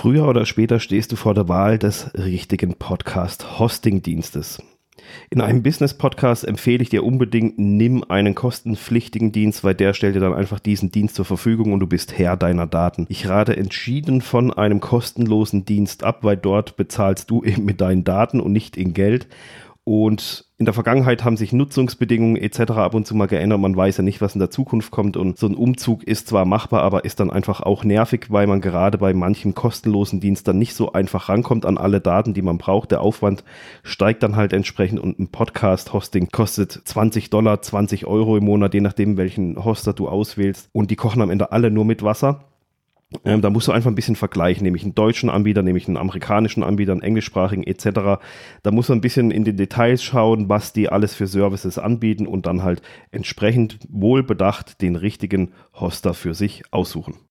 Früher oder später stehst du vor der Wahl des richtigen Podcast-Hosting-Dienstes. In einem Business-Podcast empfehle ich dir unbedingt, nimm einen kostenpflichtigen Dienst, weil der stellt dir dann einfach diesen Dienst zur Verfügung und du bist Herr deiner Daten. Ich rate entschieden von einem kostenlosen Dienst ab, weil dort bezahlst du eben mit deinen Daten und nicht in Geld. Und in der Vergangenheit haben sich Nutzungsbedingungen etc. ab und zu mal geändert. Man weiß ja nicht, was in der Zukunft kommt. Und so ein Umzug ist zwar machbar, aber ist dann einfach auch nervig, weil man gerade bei manchem kostenlosen Dienst dann nicht so einfach rankommt an alle Daten, die man braucht. Der Aufwand steigt dann halt entsprechend und ein Podcast-Hosting kostet 20 Dollar, 20 Euro im Monat, je nachdem, welchen Hoster du auswählst. Und die kochen am Ende alle nur mit Wasser. Ähm, da musst du einfach ein bisschen vergleichen, nämlich einen deutschen Anbieter, nämlich einen amerikanischen Anbieter, einen englischsprachigen etc. Da muss man ein bisschen in den Details schauen, was die alles für Services anbieten und dann halt entsprechend wohlbedacht den richtigen Hoster für sich aussuchen.